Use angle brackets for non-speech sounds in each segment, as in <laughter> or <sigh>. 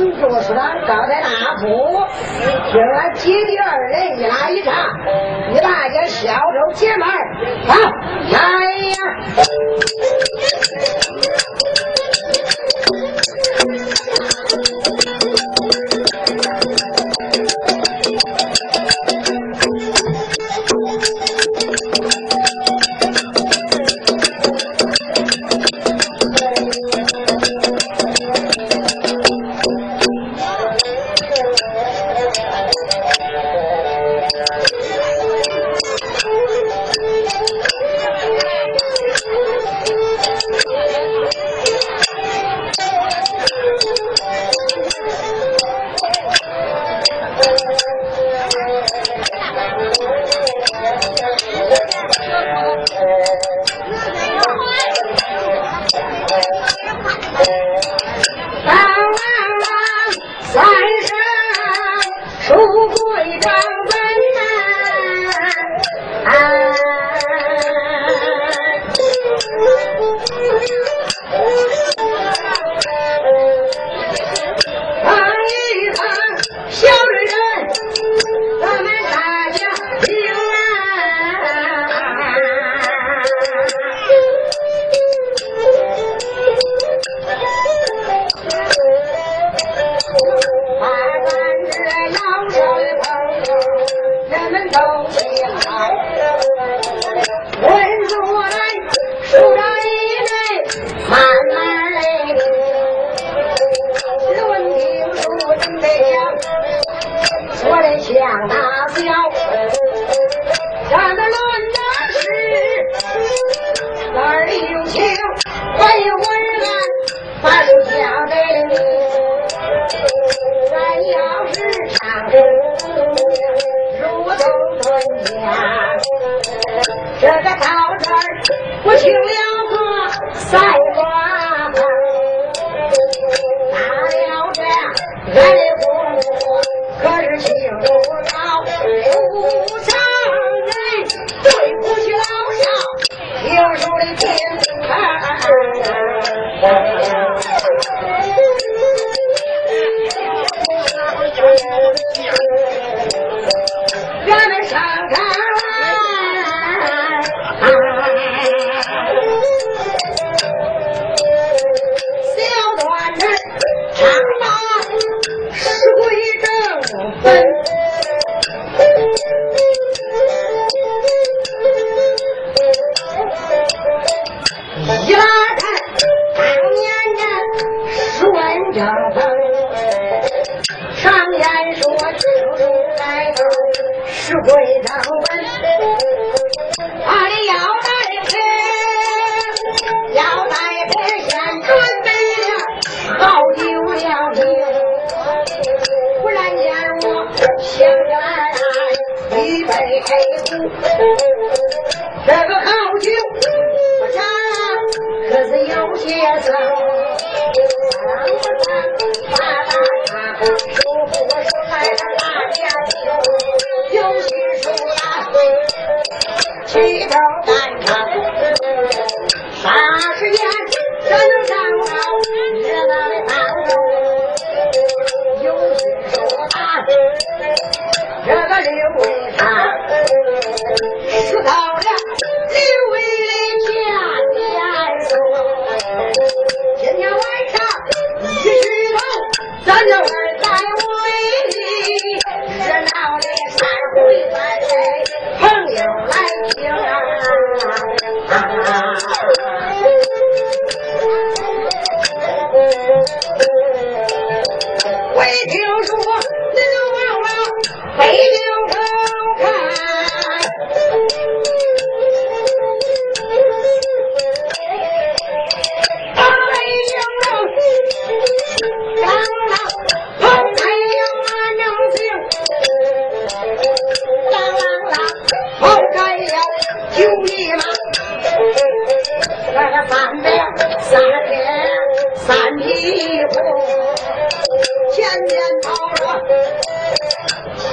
能住死的，高台大铺。听俺姐弟二人一拉一唱，你大家小手姐门，好，来呀！outside.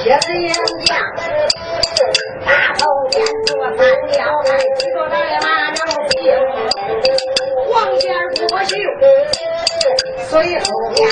接着演讲，大头边坐三吊带，骑着白马能行。黄天不秀，随后边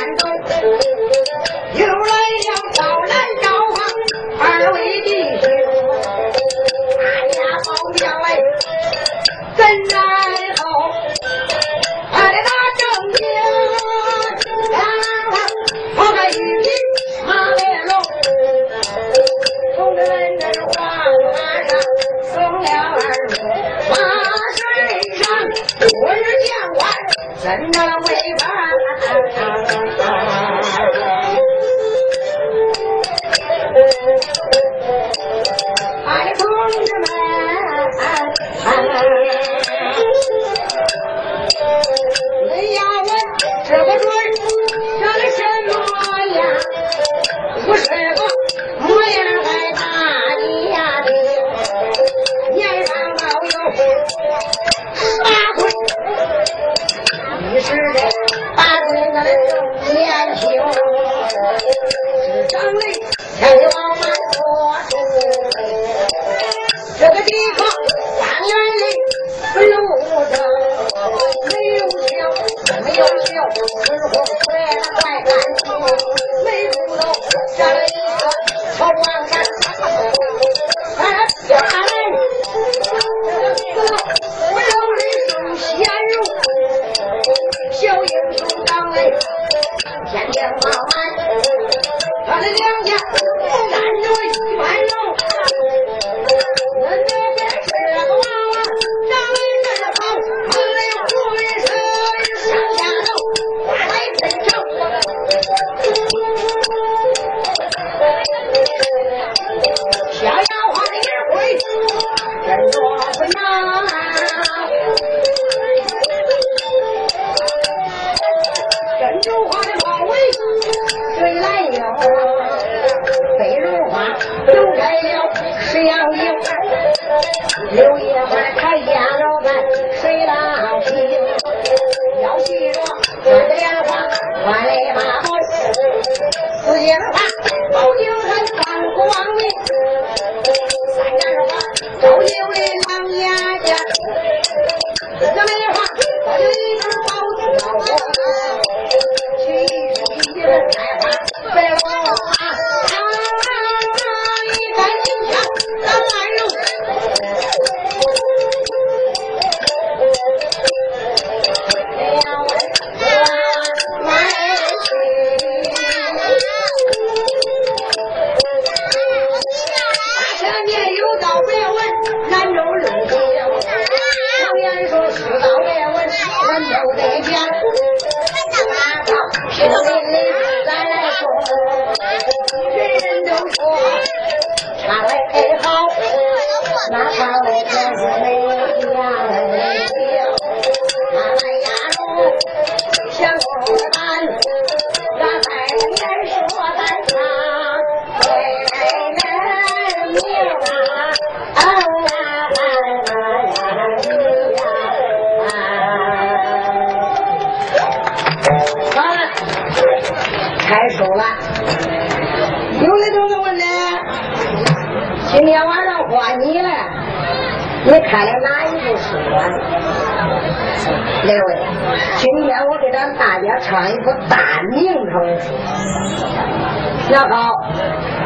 那好，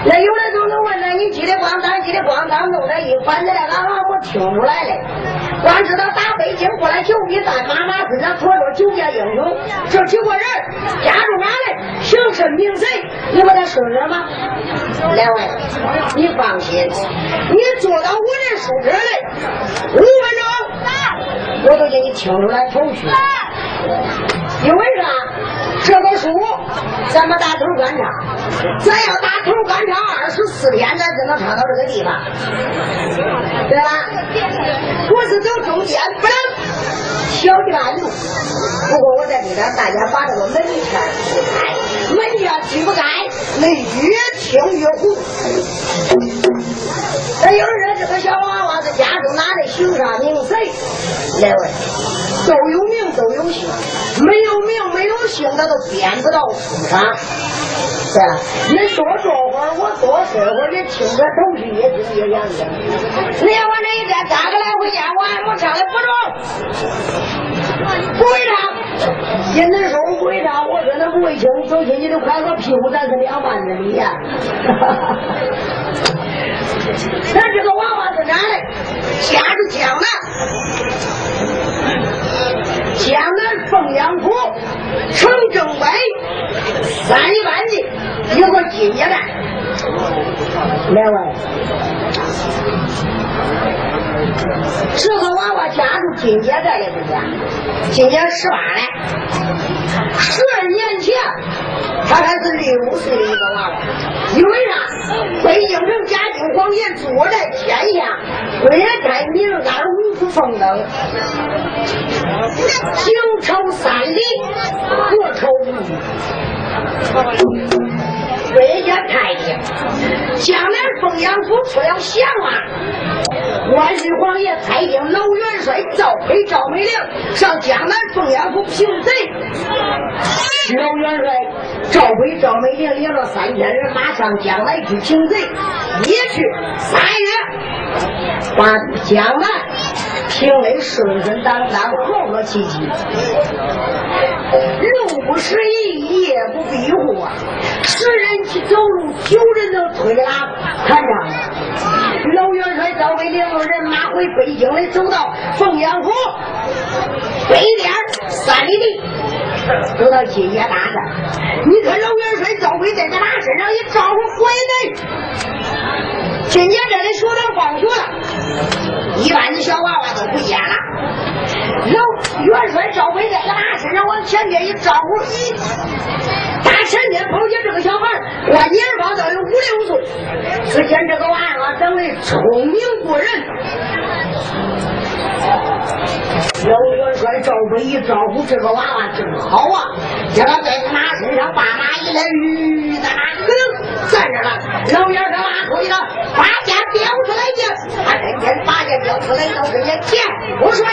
那有的同志问呢，你叽里咣当，叽里咣当弄这一反正俺俺我听出来了。光知道打北京过来九匹战马，马身上驮着九件英雄，这九个人家住哪嘞？姓甚名谁？你把他说说吗？两位，你放心，你坐到我这书桌里，五分钟，我都给你听出来头绪。因为啥？这个书咱们大头观察，咱要打头观察二十四天，咱才能唱到这个地方，对吧？我是走中间，不能小的半路。不过我再给咱大家把这个门圈铺开，门圈劈不开，那越听越糊。那有人说这个小娃娃在家中哪里姓啥名谁？两位都有名都有姓，没有名没有姓他都编不到书上，是吧？你多说会儿，我多说会儿，你听着都是越听越洋气。你要我那一天三个来回演完，我唱的不中，不会唱。现在说我不会唱，我真的不会听。走亲戚都快个屁股，咱是两万的礼呀。<laughs> 咱这个娃娃是哪的？家住江南。江南凤阳府城正北三里半地有个金家寨，两位，这个娃娃家住金家寨的不是，今年十八了，十二年前他还是六岁的一个娃娃，因为啥？北京城嘉靖皇爷坐在天下，为了改名而五福奉登。九朝三里，国朝五为家太平。江南凤阳府出了降啊！万岁皇爷派定老元帅赵奎、赵美玲上江南凤阳府平贼。老元帅赵奎、赵美玲领了三千人马上江南去平贼，一去三月，把江南。平的顺顺当当，和和气气。路不拾遗，夜不闭户啊！十人去走路，九人都推拉看着。老元帅赵伟领着人马回北京的，走到凤阳府北边三里地，走到金家大山。你看老元帅赵伟在他身上一招呼回今年这里学生放学了，一般的小娃娃都不见了。老元帅赵伟在他身上往前边一招呼，咦，大前天跑见这个小孩，我年方都有五六岁，只见这个娃娃长得聪明过人。老元帅赵伟一招呼，这个娃娃真好啊，叫他在马身上，把马一来，吁，在那可站着了。老元帅拉出一个八剑飙出来的，他跟前八剑飙出来，到跟前我说爷，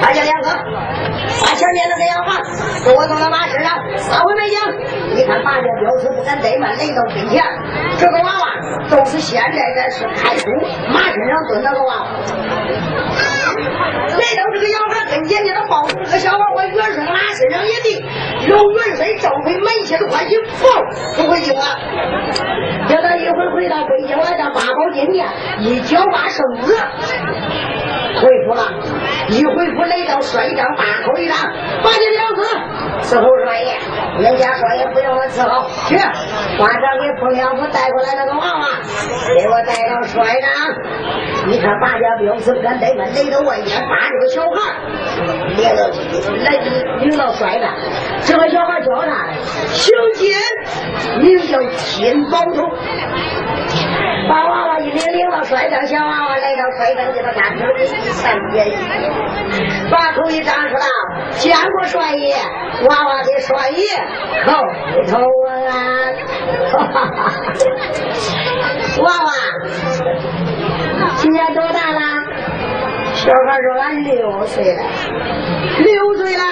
八剑两个，把前面那个洋房给我送到马身上，三回北京。你看八剑飙出不敢怠慢，来到跟前，这个娃娃都是现在的是开书，马身上蹲那个娃娃。<laughs> 来到这个小孩跟前，他抱住这个小孩，我元帅马身上一顶，老元帅赵飞满心的欢喜，跑不回京了。叫他一会回到北京来到八宝金殿，一脚把圣旨回复了，一回复来到摔一张，大口一张，把你伺候帅爷，人家帅爷不用我伺候，去，马上给凤阳府带过来那个娃娃，给我带到帅帐。你看八家表示不敢怠慢，来到外间把这个小孩领到来领到帅帐，这个小孩叫啥？姓金，名叫金宝通。把娃娃一领领到帅帐，小娃娃来到帅帐，给他看头一三别一，把头一张说道：“见过帅爷，娃娃的帅爷叩头啊！”哈哈哈！娃娃今年多大了？小孩说：“俺六岁了，六岁了，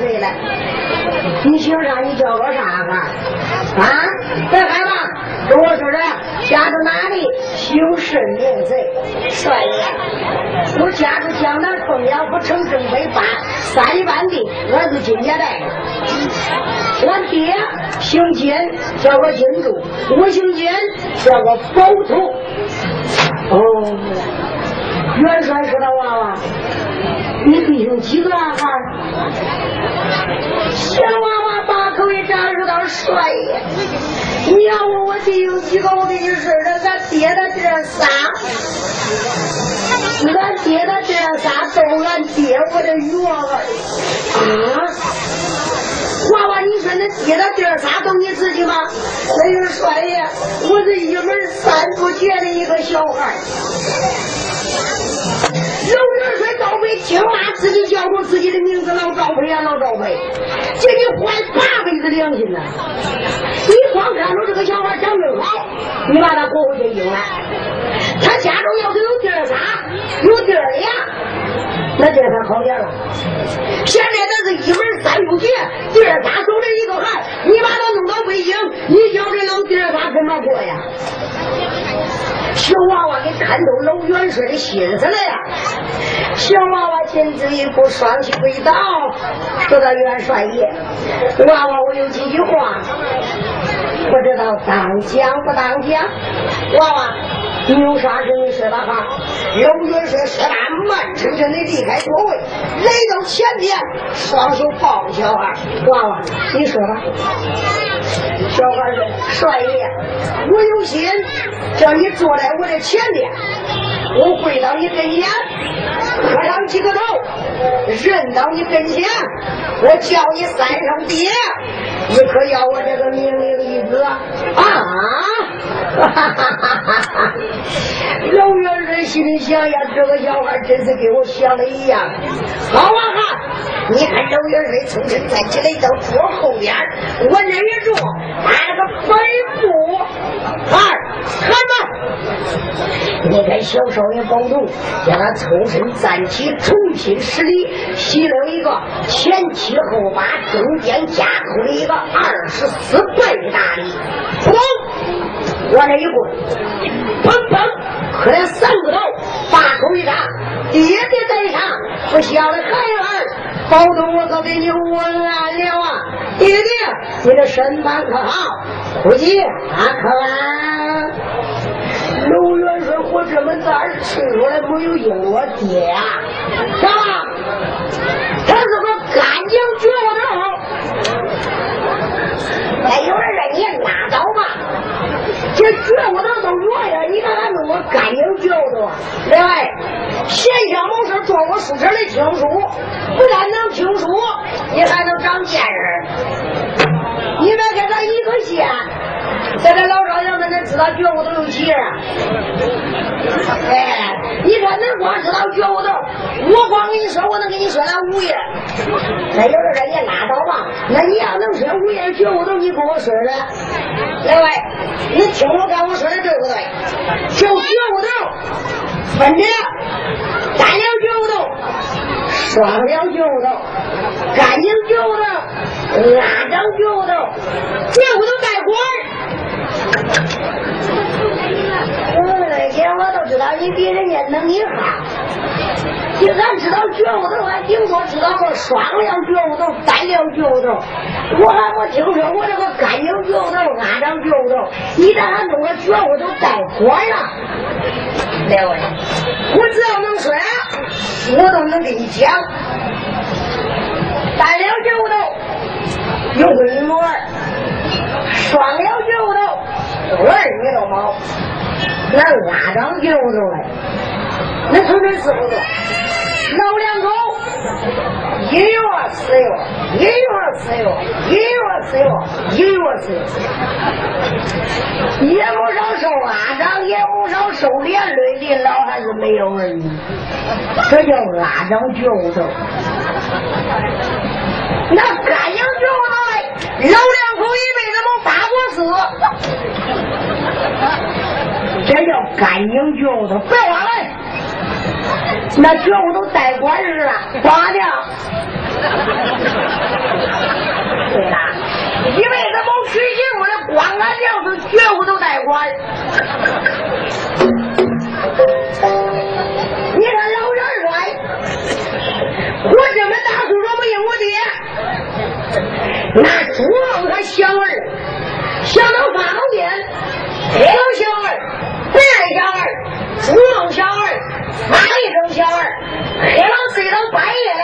岁了。你姓啥？你叫个啥个？啊？别害怕。”跟我说说，家住哪里？姓甚名谁？帅爷，我家住江南凤阳府城正北八三里半地，我是金家寨的。我爹姓金，叫个金柱；我姓金，叫个宝图。哦，元帅说他娃娃，你弟兄几个啊？小娃娃把口一张，说道：“帅爷，你要问我弟兄几个，我跟你说的，咱爹的这仨，俺爹的这仨都俺爹我的女儿啊！娃娃，你说那爹的地儿啥都你自己吗？那是帅爷，我是一门三不绝的一个小孩。老元帅赵飞听妈自己叫过自己的名字，老赵飞啊，老赵飞，这你坏八辈子良心呐！你光看着这个小孩长得好，你把他过回去应了，他家中要是有地儿啥，有地儿呀，那这才好点了。现在这是一门三处街，第二仨守着一个孩，你把他弄到北京，你叫这老弟儿仨怎么过呀？小娃娃给看透老元帅的心思了呀！小娃娃进子一步，双膝跪倒，说到元帅爷，娃娃我有几句话，不知道当讲不当讲。娃娃，你有啥事你说吧哈。老元帅说他，慢沉沉的离开座位，来到前边，双手抱着小孩。娃娃，你说吧。小孩说：“帅爷，我有心叫你坐在我的前面，我跪到你跟前，磕上几个头，认到你跟前，我叫你三声爹，你可要我这个命令一个啊？”哈哈哈哈哈哈！老元帅心里想呀，这个小孩真是跟我想的一样。好啊哈！你看老元帅从身站起来到桌后边，我那一坐，拿个背部，二看吧。你看小少爷高度，叫他抽身站起，重新施礼，洗了一个前七后八，中间夹扣的一个二十四倍大礼，咣，往那一跪，砰砰，磕了三个头，把口一张，爹爹在上，不孝的孩儿。保重，我可给你问安了啊！爹爹，你的身板可好？估计啊，可安。刘元帅，我这么大吃出来没有应我爹啊？是吧？他是个干净觉悟头。哎，有人说你拉倒吧。这觉悟头都这样，你看他弄个干净觉悟头。另外，闲暇没事坐我书车里听书，不但能听书，你还能长见识。你别给他一个线，在这老少爷们能知道觉悟头有几人？哎，你看恁光知道觉悟头，我光跟你说，我能跟你说了五页。那有人说你拉倒吧，那你要能说五页觉悟头，你跟我说说。另外，你听我跟我说的对不对？就觉悟头分着单了觉悟耍不了舅头、干净觉悟头。拉张觉悟头，觉悟头带管儿。那些我都知道，你比人家能一哈。就咱知道觉悟头，还顶多知道个双量觉悟头、单量觉悟头。我还没听说过这个干净觉悟头、拉张觉悟头。你咋还弄个觉悟头带管儿啊？两位，我只要能说，我都能给你讲。单量觉悟头。有个女儿，双了舅头，儿女都毛，那拉张舅头嘞，那从这是不是？老两口，一月吃月，一月吃月，一月吃月，一月吃月，也不少受拉张，也不少受连累，的老还是没有儿女，这叫拉张舅头。那干净觉悟头嘞，老两口一辈子没发过死，这叫干净觉悟头。别挖了，那觉悟都带管似的，挂掉。对啦，一辈子没娶媳妇的，光俺娘是觉悟都带管。你看老人帅，我这么大岁数没应我爹。那朱龙他小儿想到发好年，黑龙小儿，白小儿，朱龙小儿，马一声小儿，黑了睡到半夜来，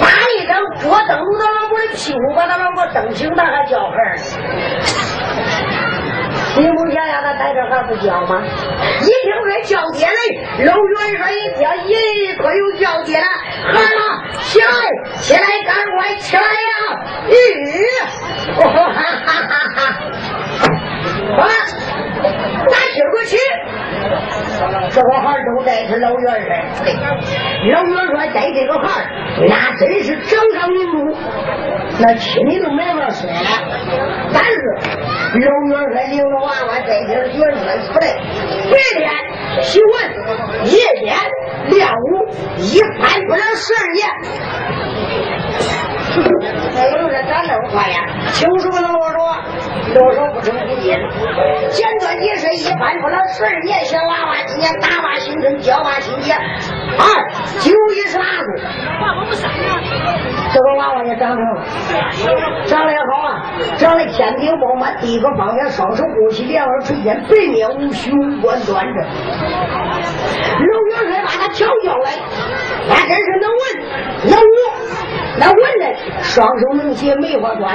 马一生捉灯笼到老婆的屁股，把他老婆蹬醒，他还叫孩你不想想他在这还不叫吗？一听说叫爹嘞，老元帅一听，咦，可有叫爹了？孩儿，起来，起来，赶快起来呀！咦，哈哈哈哈！啊，拿今儿个去，这个孩儿都带是老元帅，老元帅带这个孩儿那真是掌上明珠，那亲里都没法说了。但是。老元帅领着娃娃在这元帅出来，白天习文，夜间练武，一翻不了十二年。哎呦，这咋那么快呀？轻手能握住，动手不成不进。简短结实，一般不了十二年小娃娃，今年打把新春，交把新节。二九一十八岁，这个娃娃也长成了，长得也好啊，长得天庭饱满，第一个方面双手鼓起，两耳垂肩，白面无须，五官端正。刘元帅把他调教来，那真是能文能武。那文呢？双手能写，梅花端；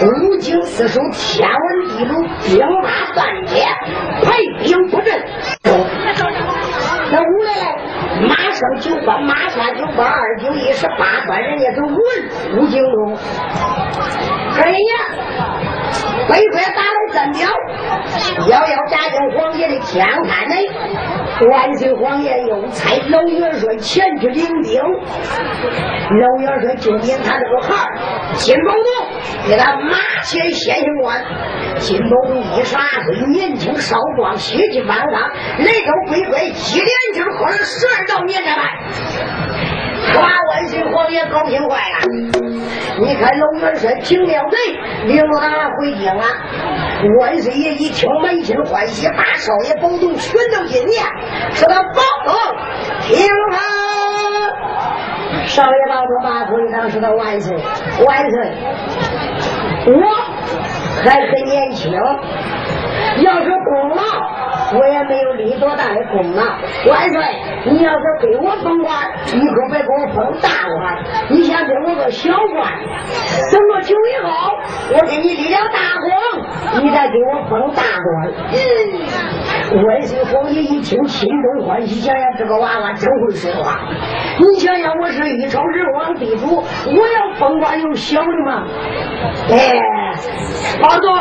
五经四书，天文地理，兵马战略，排兵布阵。那武来来，马上九关，马下九关，二九一十八关，人家都文武精通。哎呀！遥遥扎进皇爷的天看内。万岁皇爷又差老元帅前去领兵。老元帅就领他这个孩儿金宝东，给他马前先行官。金宝东一十二岁，年轻少壮，血气方刚，雷头飞快，一连气喝了十二道年战饭。把万岁皇爷高兴坏了！你看老元帅平了贼，领着他回京了！万岁爷一听，满心欢喜，把少爷保东全都进殿，说他保东听他。少爷保东把头一张，说他万岁万岁，我还很年轻，要是功劳。我也没有立多大的功劳，万岁！你要是给我封官，你可别给我封大官，你先给我个小官。等我久以后，我给你立了大功，你再给我封大官。嗯，万岁皇爷一听，心中欢喜，想想这个娃娃真会说话。你想想，我是一朝人王地主，我要封官有小的吗？哎，保总，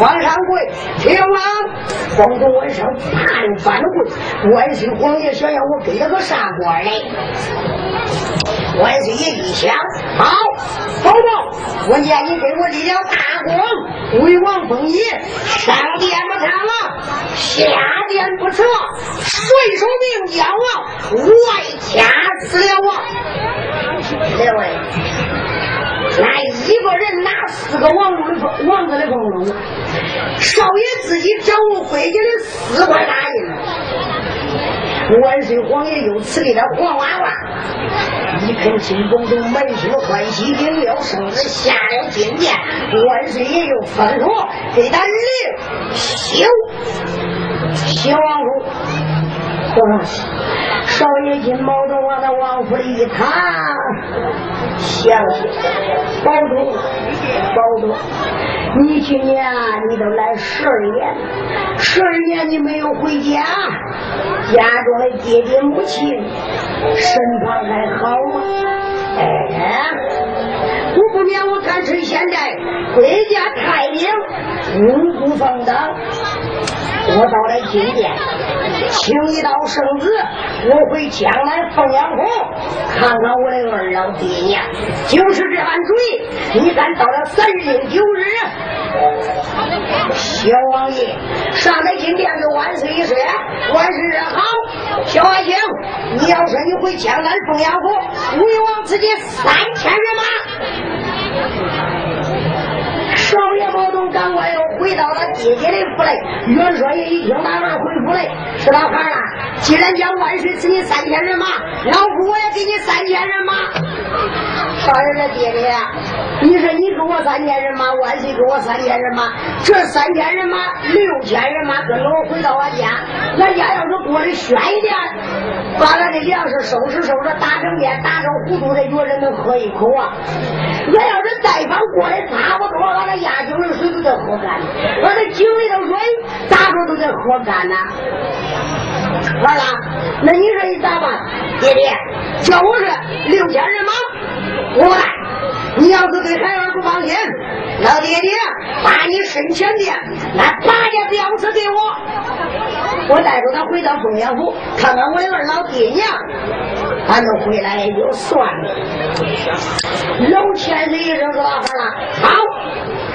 往上跪，听了，封总。怕又翻了跪，万岁皇爷想要我给他个啥官嘞？万岁爷一想，好，宝宝，我念你给我立了大功，为王封爷，上殿不成了，下殿不成，顺手命将王，外加死了我。两位，那一个人拿四个王子的封王子的封禄？少爷自己掌握规矩的四块大印，万岁皇爷又赐给他黄娃娃，一看金公主满心欢喜，领了圣旨下了金殿，万岁爷又吩咐给他领修修王府。少爷金毛都往那王府里一躺，想起保重，保重。你今年你都来十二年，十二年你没有回家，家中的爹爹母亲身旁还好吗？哎，我不免我看趁现在国家太平，五谷丰登，我到了金殿，请一道圣旨，我回江南凤阳府看看我的二老爹娘，就是这般主意。你。看到了三日零九日，小王爷上来金殿给万岁一说，万事好。小爱卿，你。要说你。回江南凤阳府，为王自己三千人马。Thank <laughs> you. 少爷毛东赶快又回到了爹爹的府内。元帅爷一听大儿回府来，是老汉啊，既然将万岁赐你三千人马，老夫我也给你三千人马。少爷的爹爹，你说你给我三千人马，万岁给我三千人马，这三千人马六千人马跟着我回到俺家，俺家要是过得悬一点，把俺的粮食收拾收拾，打成面，打成糊涂的，有人能喝一口啊。俺要是再方过得差不多，俺那压井水都得喝干，俺那井里头水咋说都得喝干呐。完了，那你说你咋办？爹爹，叫我是六千人马，我来。你要是对孩儿不放心，老爹爹把你身前的那八件吊车给我，我带着他回到凤阳府，看看我的二老爹娘，俺都回来也就算了。老千岁一声说：“好了，好，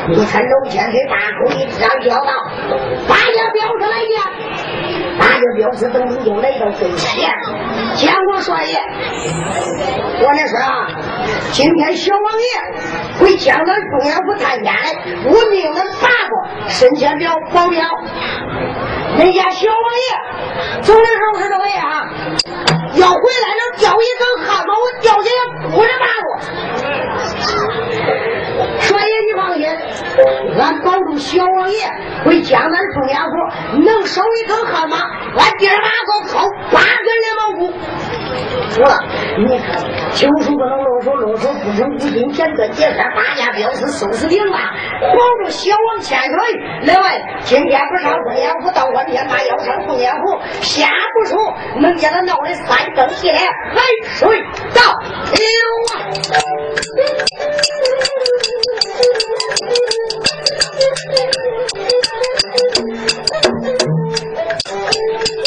你看老千岁大口一张叫道：八件吊车来见。”大家彪子等人就来到跟前，见过帅爷。我那说啊，今天小王爷回江南中央府探监，我命人八个身前表保镖。人家小王爷走的时候是这个样，要回来能掉一根汗毛，我掉下来不着把我。俺保住小王爷回江南中央府，能收一根汗马，俺爹妈个扣八根连毛骨。说了，你看，九叔不能啰嗦啰嗦，不成不进，简短结算，八家镖师收拾平了，保住小王千岁。另外，今天不上中央府，到我天把要上中央府，下不出，能见他闹的三更一连，海水倒流啊！Thank you.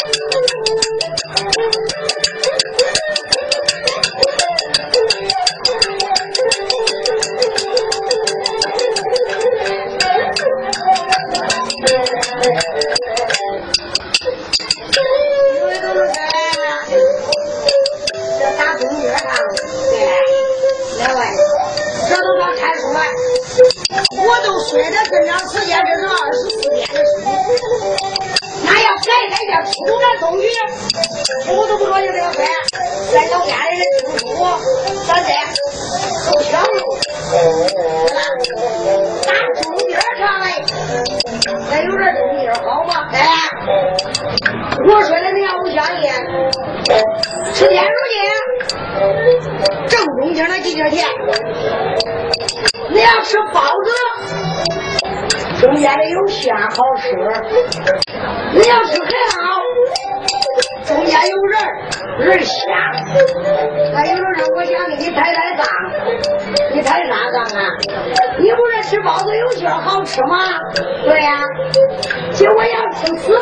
吃。你要吃很好，中间有人人香。还有人说我想给你抬抬杠，你抬啥杠啊？你不是吃包子有馅好吃吗？对呀、结果我要吃死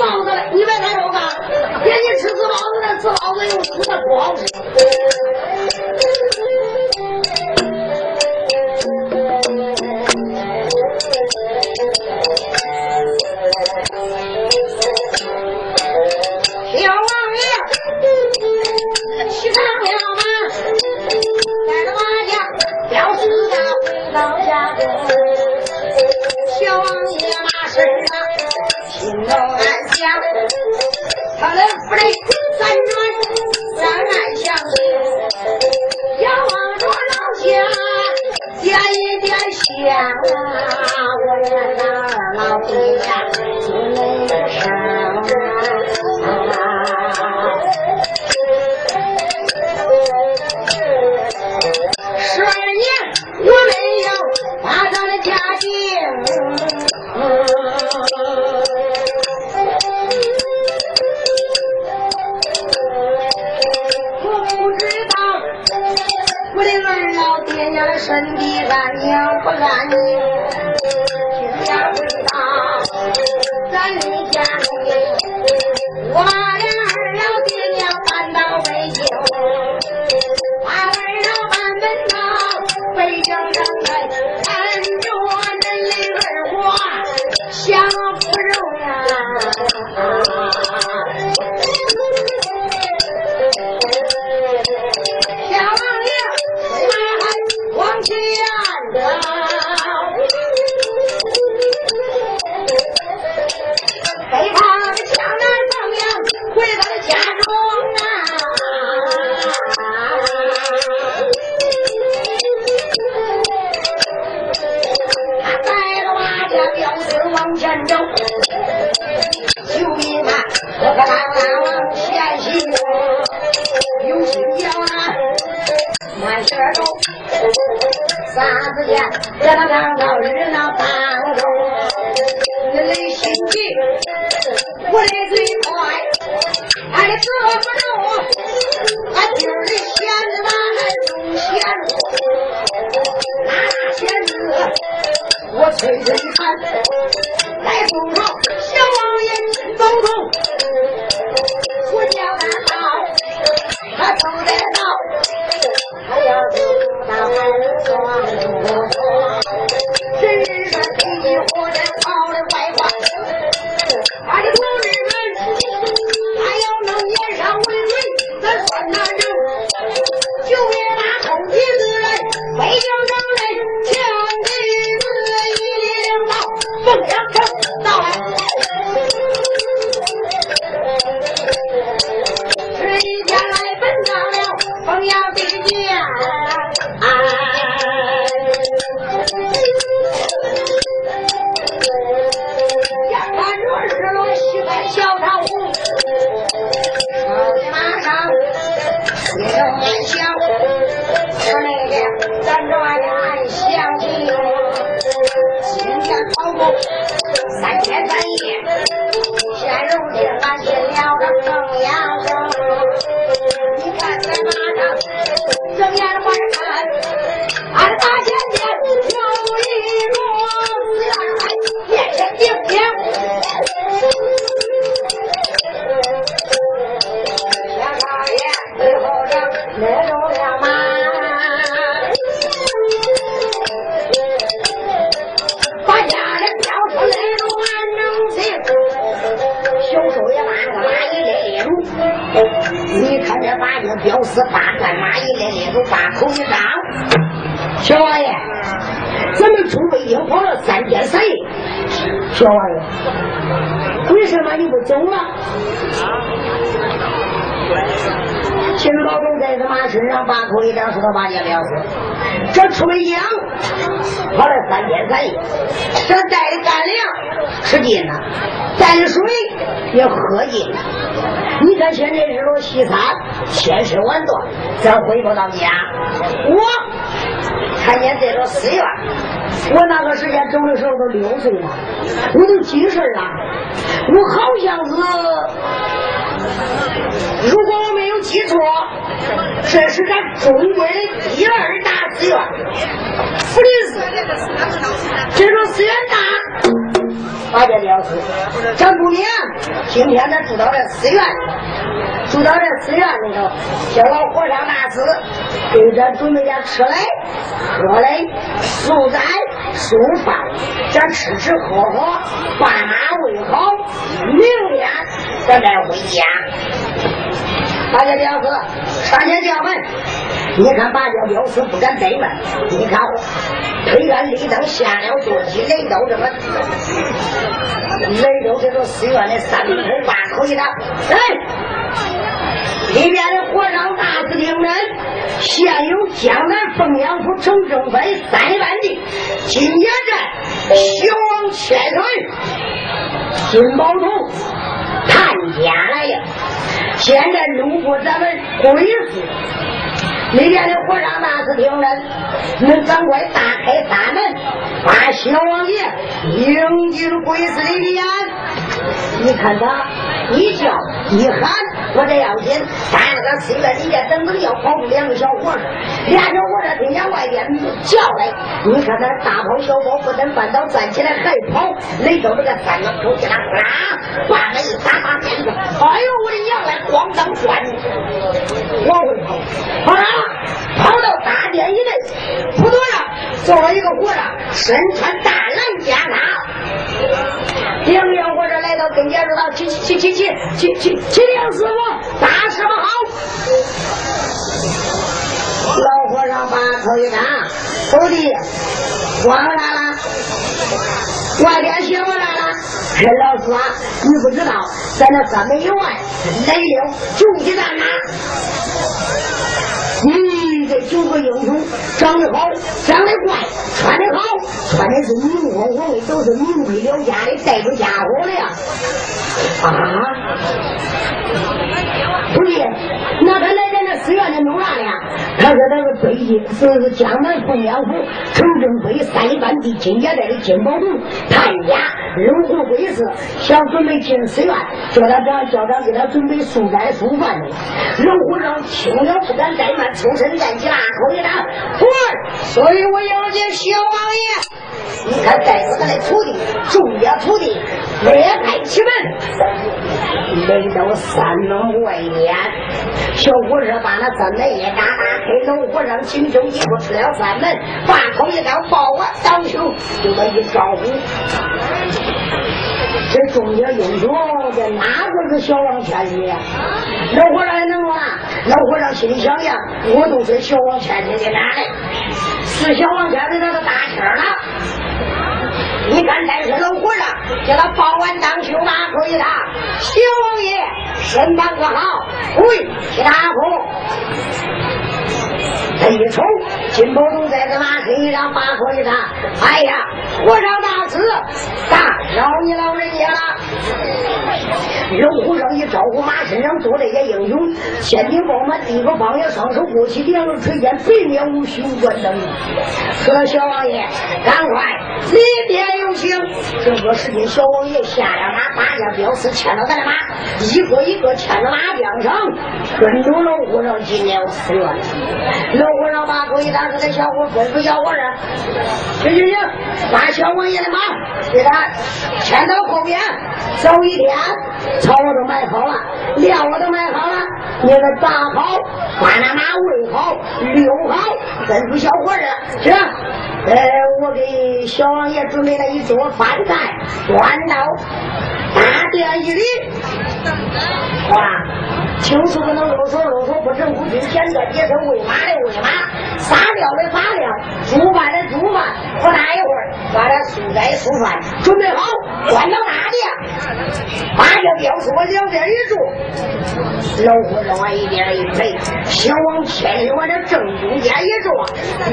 跑了三天三夜，小王爷，为什么你不走了？秦老头在他妈身上把口一张，说他八戒彪死，这出北京跑了三天三夜，这带的干粮吃尽了，带的水也喝尽了。你看现在日落西山，天色晚断，咱回不到家。我看见这个寺院，我那个时间走的时候都六岁了，我都记事了，我好像是，如果我没有记错，这是咱中国的第二大寺院，福林寺。这个寺院大。八戒老师，咱不明，今天咱住到这寺院，住到这寺院里头，叫老和尚大师给咱准备点吃嘞、喝嘞、素斋、素饭，咱吃吃喝喝，爸妈喂好，明天咱再回家。八戒表示，上前叫门，你看八戒表示不敢怠慢，你看。推杆立灯下了坐骑，来到这个来到这个寺院的三门口八口一打，哎，里面的和尚大师听人，现有江南凤阳府城正飞三万地，金岩寨小王千岁，金宝图探家来了，现在路过咱们贵寺。里边的和尚大师听人，能赶快打开大门，把小王爷迎进贵司里边。你看他一叫一喊，我这要紧，在那个寺院里边等等要跑出两个小伙子，俩小伙子听见外边叫来，你看他大跑小跑不等半道，站起来还跑，来到这个三门口，给他呼啦，把门一打把鞭子，哎呦我的娘来，咣当转，往回跑，啊。跑到大殿以内，不多了，坐了一个和尚，身穿大蓝袈裟。两个和尚来到跟前说道：“请请请请请请请梁师傅，大师傅好。”老和尚把头一张，徒弟，光来了，外边写我来了。老师啊，你不知道，在那三门以外来了九级大马。嗯这九个英雄长得好，长得怪，穿得好，穿的是明晃晃的，都是名贵了家的，带着家伙的呀！啊，不是，那他那寺院里弄啥呢？他说他是北京，是是江南凤阳府程正飞三里半地金家寨的。金宝图探家。入户贵寺，想准备进寺院，叫他长校长给他准备素斋素饭的。龙虎生听了不敢怠慢，抽身站起，大口一张，徒儿，所以我要见小王爷。你看，带着他的徒弟，众家徒弟列开其门，来到三门外面。小和尚把那三门一打，打开，老和尚轻手一步出了三门，把口一张，抱我当胸，就那一招呼。这众家英雄，这哪个是小王千岁呀？老和尚也能啊？老和尚心里想呀，我都是小王千岁的哪来？是小王千岁他都大气了。你看，再是老和尚，叫他报完当秋马口一打，小王爷身板可好？喂，大夫。他一瞅，金宝通在这马身上，把口一插，哎呀，和尚大师，打扰你老人家了。龙虎生一招呼，马身上坐这些英雄，千兵饱满，第一个方爷双手握起两耳垂肩，背面无须无关灯。说小王爷，赶快里边有请。这个时间，小王爷下了马，八家镖师牵着他的马，一个一个牵着马缰绳，跟着龙虎生进了寺院。老和尚把口一打，给这小伙吩咐小伙子：“行行行，把小王爷的马给他牵到后边，走一天，草我都买好了，料我都买好了，你给打好，把那马喂好，遛好，吩咐小伙子是吧？呃，我给小王爷准备了一桌饭菜，端到大殿一里，哇。”就是不能啰嗦啰嗦，不正不经，显得也是喂马的喂马，撒尿的撒尿，煮饭的煮饭。不大一会儿，把这素菜素饭准备好，端到大殿，把这表叔两边一坐，老和尚往一边一陪，小王千里往这正中间一坐，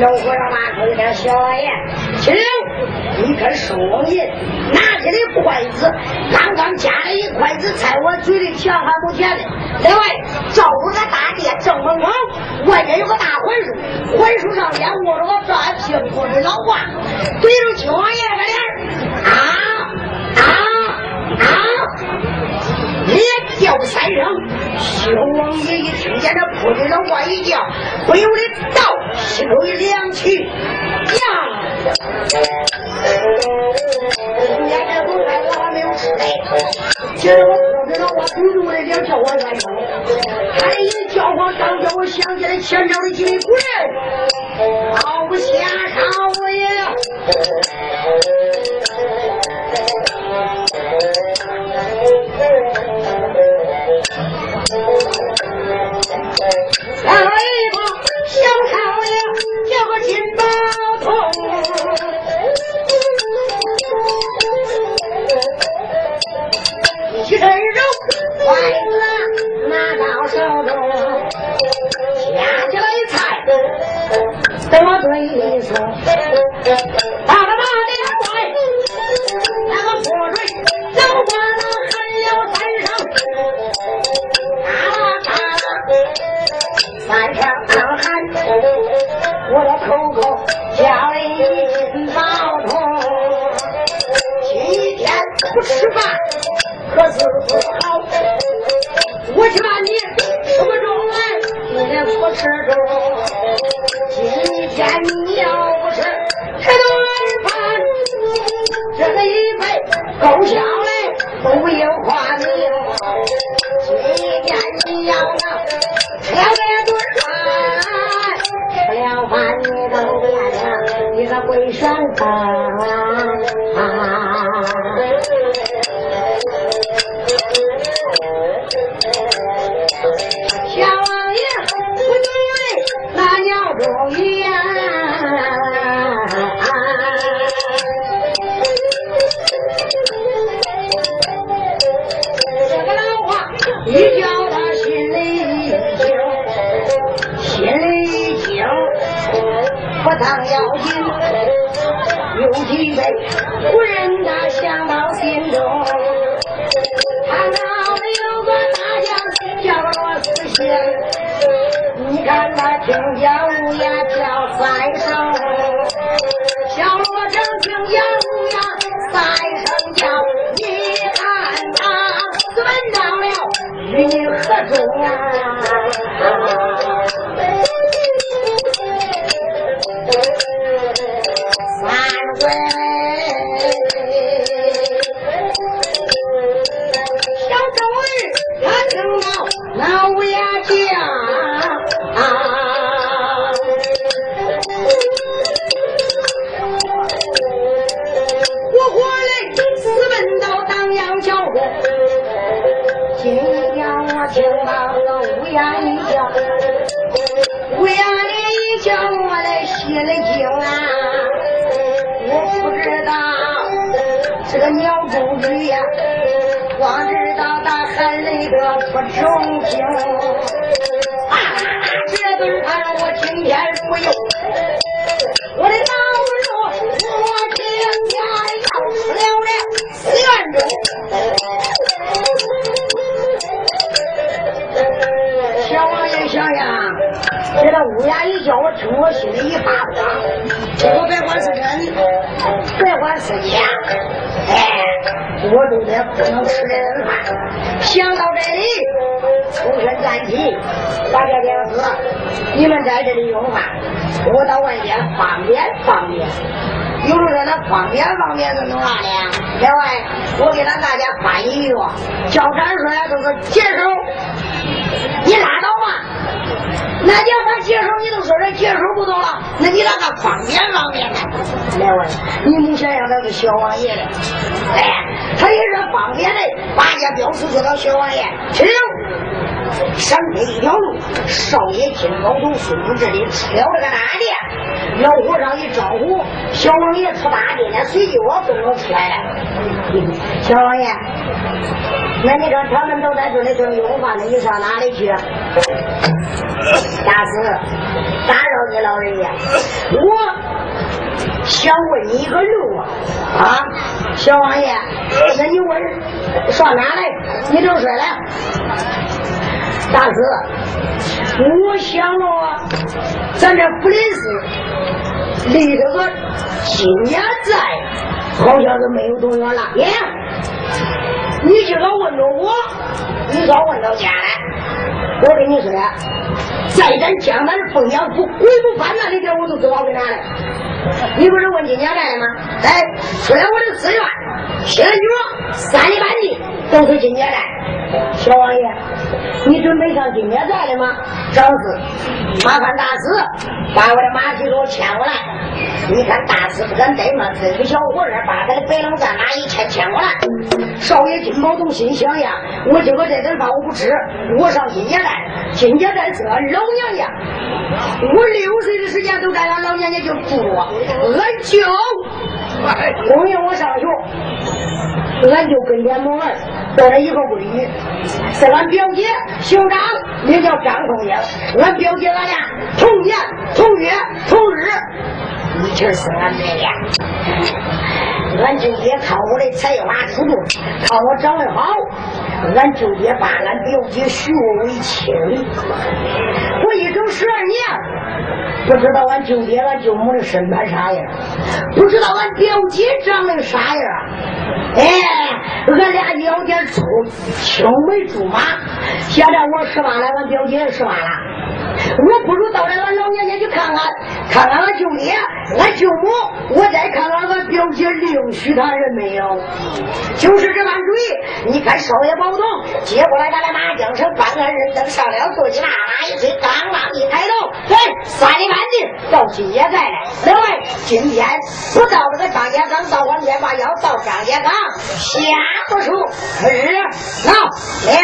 老和尚拿出一点小玩意，请你可收银，拿起的筷子，刚刚夹了筷子菜，我嘴里甜还不甜的。另外，照顾咱大殿正门口，外边有个大槐树，槐树上边卧着个半平头的老瓜，对着九王爷个脸，啊啊啊！连叫三声。小王爷一听见这破的老瓜一叫，不由得倒心头一凉气，呀！今天这顿饭我还没有吃嘞，今儿我破的老娃主动的脸叫我先生，他这一叫唤，刚叫我想起来前朝的几位古人，好不下朝也。还有一个小少爷叫个金宝通，等我对你说，大个大的怪，那个破水，老把那喊了三声，打打三声喊，我的口口叫了一金宝通，今天不吃饭可是你看他听见乌鸦叫三声，小罗成听见乌鸦三声叫，你看他怎到了与你何中啊？个鸟中语呀。光知道他喊那个不中听，啊，这顿饭我今天不用，我的脑肉我今天要吃了了四元钟。小王爷想想，这个乌鸦一叫，我听我心里一发慌，我别管是真，别管是假，我都得不能吃这顿饭。想到这里，抽身站起，把这两子，你们在这里用饭，我到外边方便方便。有人说。那方便方便是弄啥的？另外，我给咱大家翻译一个，叫咱说。呀，就是接手，你拉倒吧。那你要他接手，你都说。这接手不动了，那你那个方便方便呢？来位，你没想想那是小王爷的，哎呀，他也是方便的，把家表叔说到小王爷，请闪开一条路，少爷金毛头孙子这里出了个大殿，老和尚一招呼，小王爷出大殿了，随即我跟我出来了。小王爷，那你说他们都在这里正用饭呢，你上哪里去？大师，打扰你老人家，我想问你一个路啊，啊，小王爷，那你问上哪来？你正说来，大哥，我想啊，咱这福林寺离这个金家寨好像是没有多远了。耶，你今个问着我，你早问到家来，我跟你说。在咱江南的凤阳府鬼不翻那里边，我都知道在哪里。你不是问金家寨吗？哎，出来我的寺院，先觉三里半地都是金家寨。小王爷，你准备上金家寨了吗？正是。麻烦大师把我的马匹给我牵过来。你看大师不敢怠慢，这个小伙儿把他的白龙战马一牵牵过来。少爷金宝东心想呀，我今个这顿饭我不吃，我上金家寨。金家寨是俺老娘家，我六岁的时间都在俺老娘家就住着，俺舅供应我上学，俺舅跟前母儿到了一个闺女，是俺表姐姓张，名叫张凤英，俺表姐俺俩同年同月同日，一起生俺妹的。俺舅爹看我的才华出众，看我长得好，俺舅爹把俺表姐许我为妻。我一整十二年，不知道俺舅爹、俺舅母的身板啥样，不知道俺表姐长得啥样。哎，俺俩聊天处青梅竹马。现在我十八了，俺表姐十八了。我不如到了俺老娘家去看看，看看俺舅爹、俺舅母，我再看看俺表姐另娶他人没有。就是这般主意。你看少爷保重，接过来咱的麻将绳，半个人登上了坐骑，啦啦一吹，刚刚一抬头，嘿，三里半地到金家寨了。两位，今天不到这个张家岗，到晚天把要到张家岗，下不出日闹了。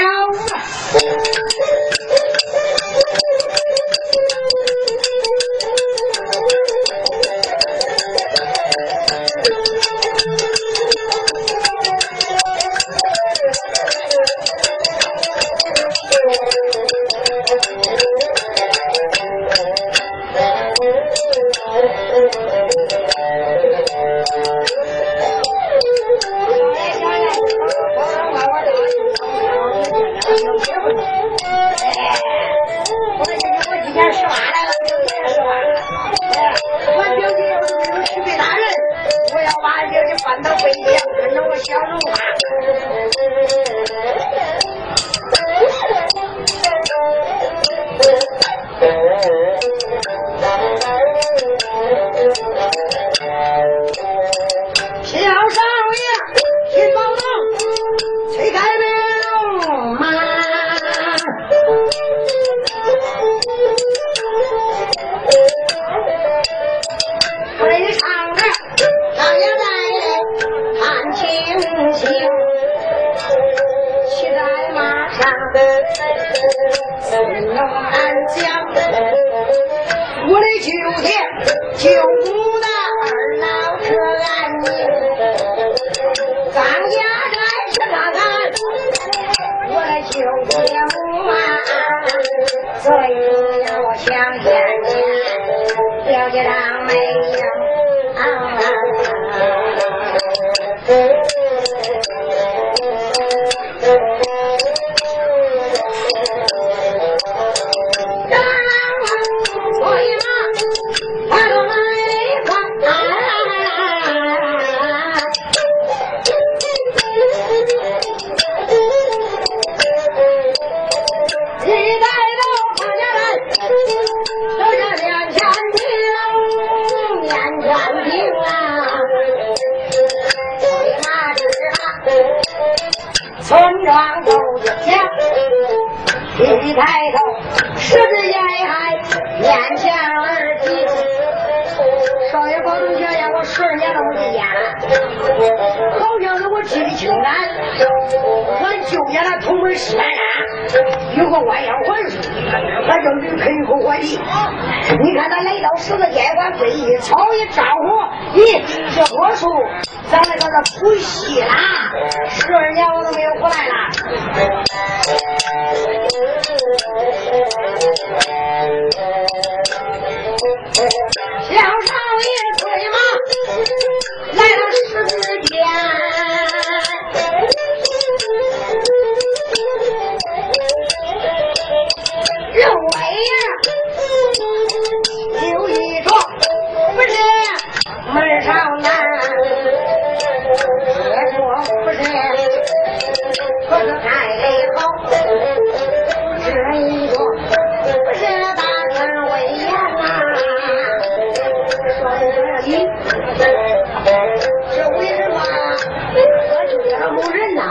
这为什么我就这个某人呐？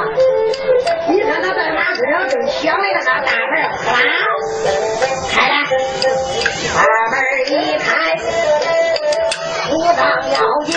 你看他在马身上正响那个大门，哗。开了，把门一开，土葬要紧，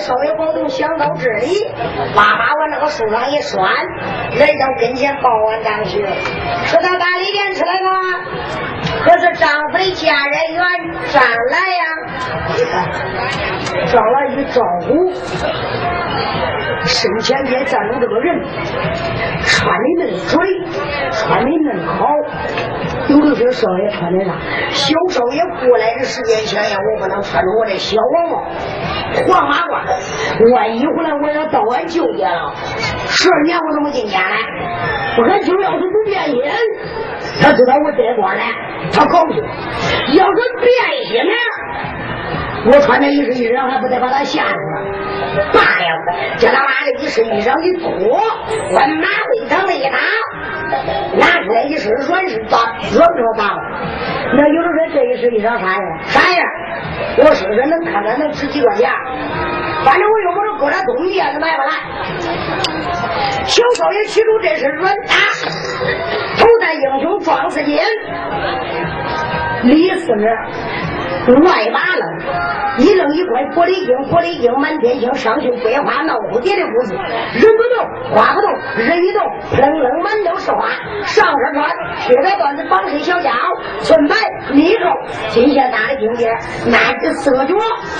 少爷保东想到这里，妈妈往那个树上一拴，来到跟前报完当去，说到大里边出来了，可是丈夫的家人员上来呀？你看，上来一招呼，身前边站着这个人，穿的嫩水，穿的嫩好。有的说少爷穿的啥？小少爷过来的时间前呀，我不能穿着我这小王帽、黄马褂。我一回来我要到俺舅家了，十二年我都没进家来。我俺舅要是不变心，他知道我这官来，他高兴；要是变心了，我穿那一身衣裳还不得把他吓死？爸这，他妈的一身衣裳一脱，往马背上一打。拿出来一身软是打软着打了，那有人说这一身衣裳啥样？啥样？我说说能看看能值几块钱？反正我又不是搁这东西，也是买不来。小少爷取出这身软打，头戴英雄装饰金，李四。外八楞，一愣一拐，玻璃镜，玻璃镜，满天星，上绣百花闹蝴蝶的故事，人不动，花不动，人一动，愣愣满都是花。上身穿贴在段子，绑身小脚，纯白立扣，金线搭的金边，那色脚，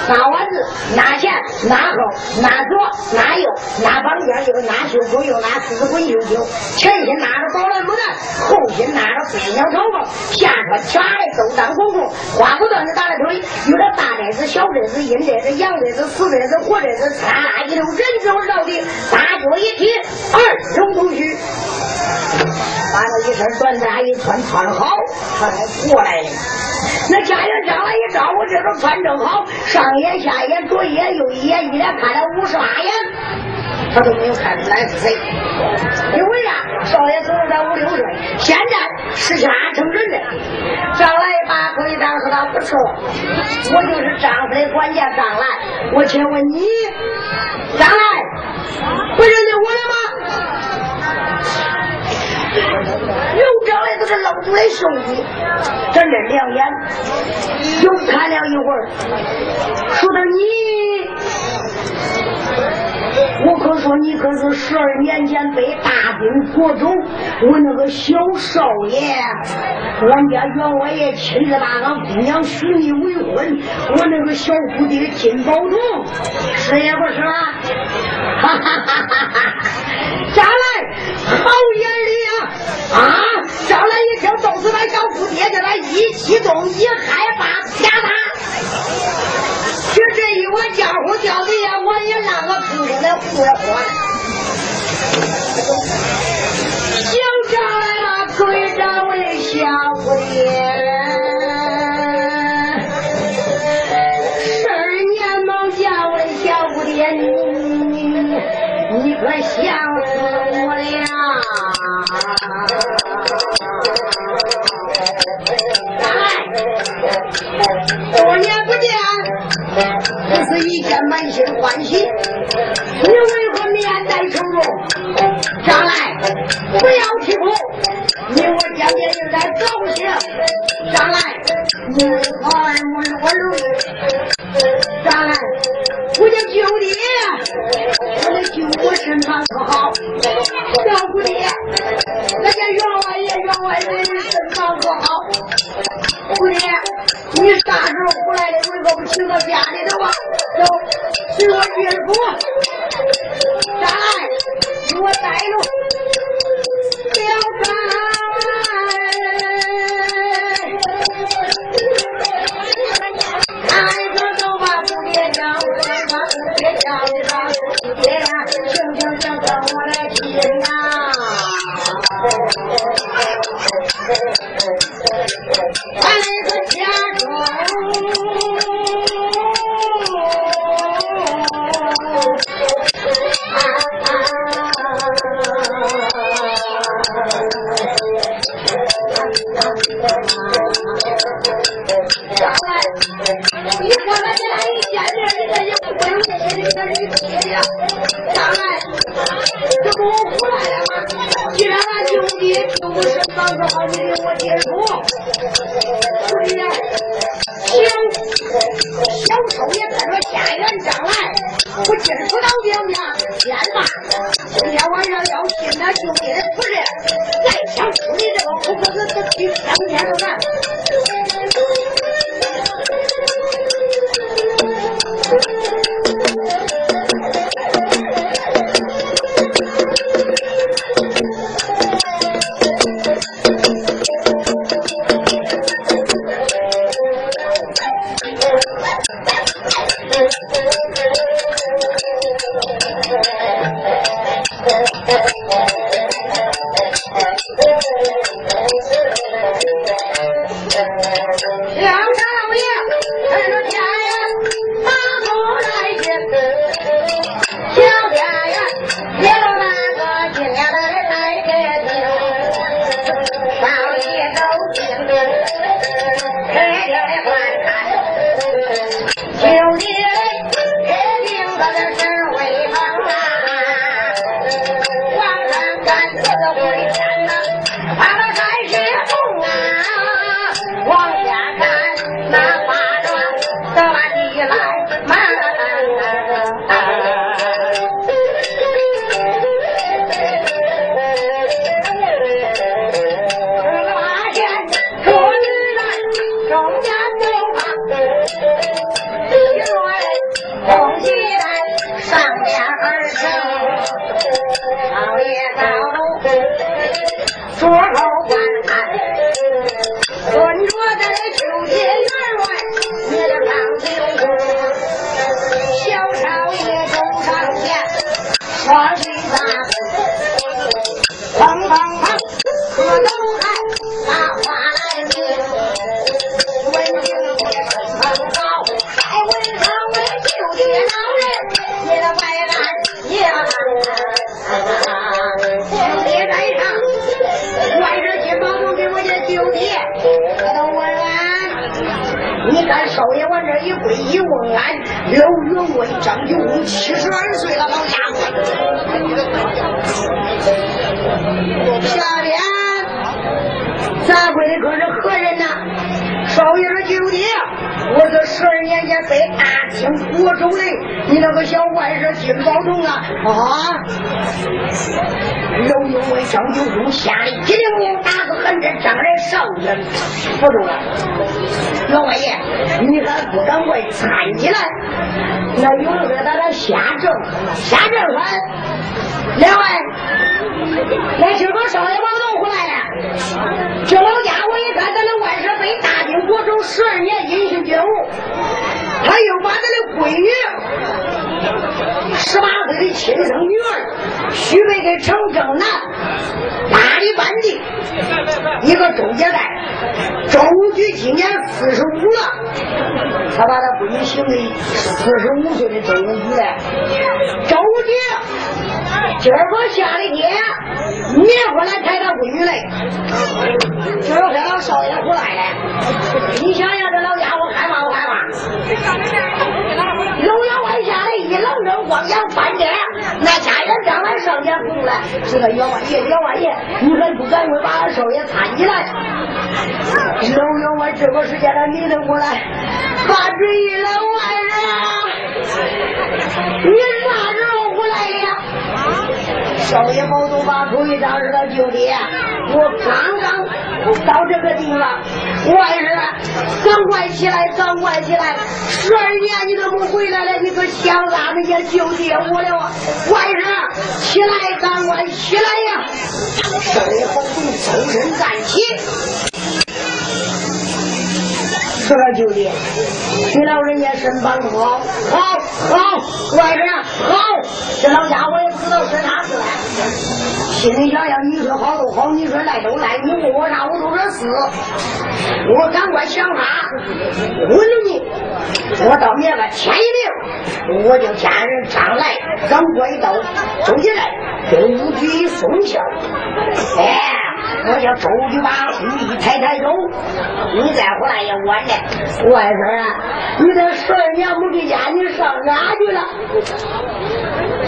那丸子，那前，那后，那左，那右，那绑肩又那袖口又那四滚绣球，前心拿着宝蓝牡丹，后心拿着飞鸟朝凤，下穿全的都当公公，花不断的打。腿有点大寨子、小寨子、阴寨子、阳寨子、死寨子、活寨子，嚓啦一溜，人走绕地，大脚一踢，二手都虚，把那一身短衫一穿，穿好，他才过来的。那家园将来一照，我这都穿正好，上眼、下眼、左眼、右眼，一连看了五十八眼。他都没有看出来是谁，因为啊，少爷只有在五六岁，现在十七八成人了。张来把可以当说他不错，我就是丈夫的管家张来。我请问你，张来不认得我了吗？刘张来都是老祖的兄弟，这认两眼，又看了一会儿，说到你。我可说你可是十二年前被大兵夺走，我那个小少爷，俺家员外爷亲自把俺姑娘许你为婚，我那个小姑爹金宝忠，是也不是啦？哈哈哈哈哈！下来，好眼力啊！啊！啊招来一听都是来找蝴蝶的，来一激动一害怕吓他。就这一碗浆糊，浆糊也我也让哪个吃的活？就招来了可以招我的小蝴蝶，十年没见我的小蝴蝶，你你你你快想。多年不见。这是一见满心欢喜，你为何面带愁容？上来，不要欺负，你我见面应该高兴。上来，你好爱我的我容易。上来，张九公下令，金陵令打死横镇张人上人，不住了。老王爷，你还不赶快参起来？那有人给咱俩下正，下正反。两位，那今个少爷王东回来了。这老家伙一看咱的外甥被大清国州十二年音信绝无，他又把他的闺女十八岁的亲生女儿许配给程正南，大理班地一个周家代。周举今年四十五了，他把他闺女许给四十五岁的周武举了。周举。今儿个下的天，明回来抬他闺女来。今儿个老少爷回来了，你想想这老家伙害怕不害怕？楼员外下来一愣怔，光想翻上前扶来，这个员外爷，员外爷，你还不赶快把俺少爷搀起来？楼员外这个时间他迷瞪过来，八十一老外人，你啥时候回来的？少爷毛东把口一张是他舅爹，我刚刚到这个地方，外甥，赶快起来，赶快起来！十二年你都不回来了，你可想俺们家舅爹我了？外甥，起来，赶快起来呀！少爷毛东抽身站起。说了舅爹，你老人家身板好，好，好，外甥好，这老家伙也不知道是啥事心里想想，你说好都好，你说赖都赖，你问我啥我都说是。我赶快想法，问你，我到明个天一亮，我就家人张来，赶快到周家来，给五局送信。哎。我叫周局把书一抬抬手，你再回来也晚了。外甥啊，你这十二年没给家，你上哪去了？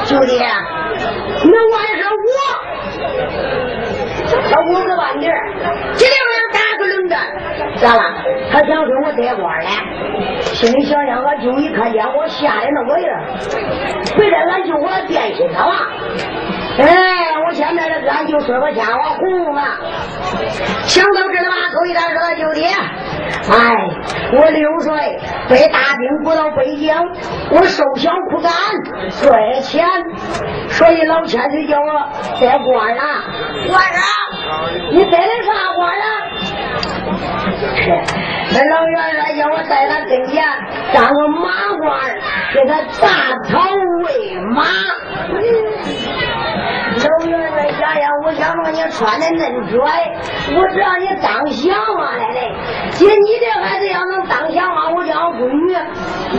兄弟，那外甥我，他五十万地，今天我要打个冷战，咋了？他想说我得官了，心里想想，俺舅一看见我吓得那个样，回来俺舅我变心他了。哎，我现在这俺就说个瞎话糊弄了。想到这里吧，头一天说他舅爹，哎，我六岁被大兵捕到北京，我瘦小苦干，赚钱，所以老千就叫我得官了。官上，你得的啥官啊？那老元帅叫我在他跟前当个马官，给他打草喂马。老元帅想想，我想着你穿的嫩拽，我只让你当相嘛来的。姐，你这孩子要能当相嘛，我叫我闺女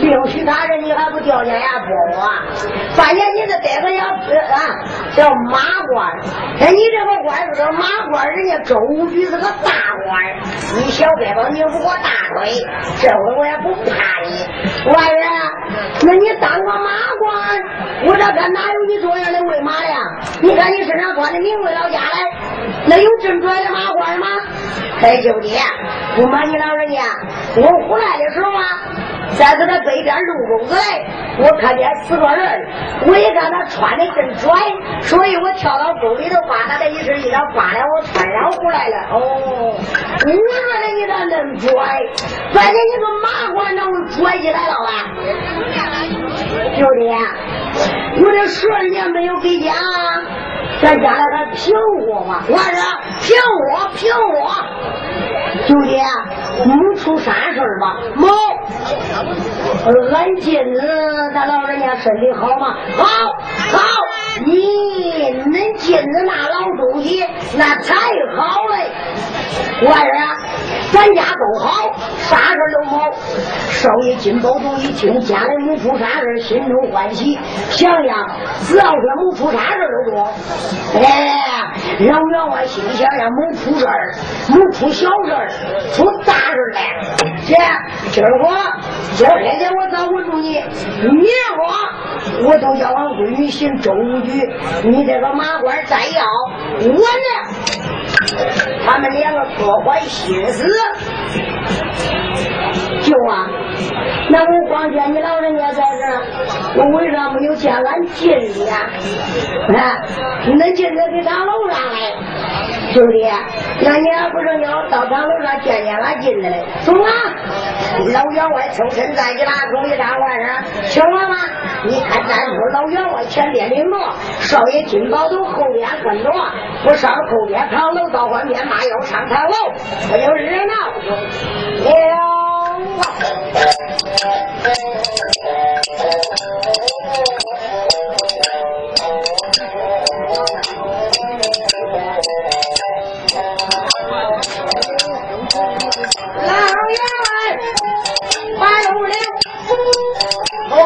另娶他人，你还不掉下牙拨我？发现你这带个小啊，叫马官。哎，你这个官是个马官，人家周武举是个大官。你小胳膊拧不过大腿，这回我也不怕你。外人，那你当个马官，我这看哪有你这样的喂马呀？你看你身上穿的名贵老家来，那有真拽的麻花吗？哎，兄弟，不瞒你老人家，我回来的时候啊。在这个北边路沟子来，我看见四个人，我一看他穿的真拽，所以我跳到沟里头把他的一身衣裳扒了，我穿上回来了。哦，我说的你咋那么拽？关键你个麻花能拽起来了吧？兄弟，我这十二年没有给家，咱家里还平我吗？我说平我，平我。兄弟，出啥事儿吧？没。俺金子他老人家身体好吗？好，好。你恁金子那老东西那才好嘞。外甥，咱家都好，啥事都好。少爷金宝东一听家里没出啥事心中欢喜。想想，只要是没出啥事都中。哎，让员外心想想，没出事儿，没出小事儿出大事儿来。姐，今儿我今儿黑天我早稳住你，明我我都叫俺闺女姓周武举，你这个马官再要我呢，他们两个各怀心思。舅啊，那我光见你老人家在这，我为啥没有见俺进的呀？啊，恁进来给他楼上来。兄弟，那你还不是要到堂楼上见见俺进来嘞？走啊！老员外抽身在一拉口一张外甥，听了吗？你看站出老员外前边领路，少爷金宝都后边跟着，我上后边堂楼到外面马要上堂楼，可有热闹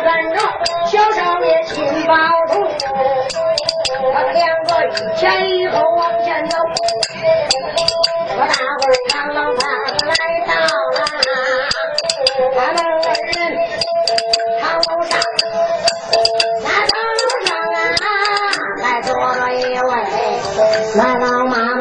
山着小少爷心包粗，他们两个一前一后往前走。我大伙儿老楼，来到了，咱们二人上楼上。那楼上啊，来坐着一位老妈妈。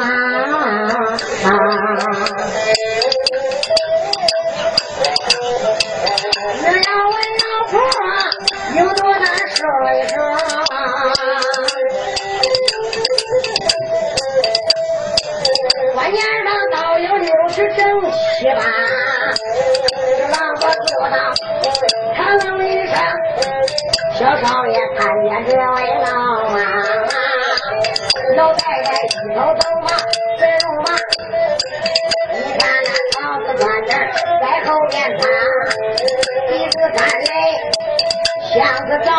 小少爷看见这位老妈妈，老太太一头头发白如麻，你看那桃子穿针在后边插，鼻子看来像个枣，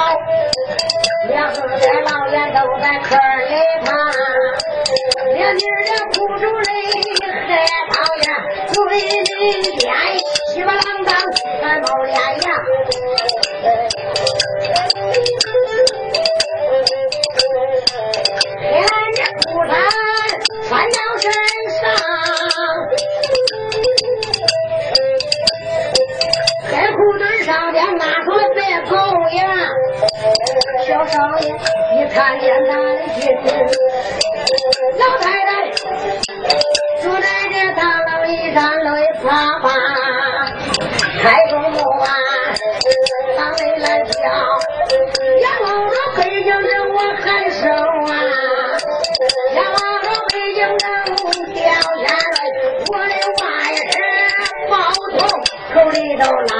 两个老眼都在坑里爬，两女的哭出来。为民间稀巴浪荡，三毛脸呀，少爷一看见南京老太太住在这大楼一上。爸爸，开中路啊，往里来跳，仰望着北京人我喊声啊，仰望着北京人掉下来，我的外甥包头口里头拉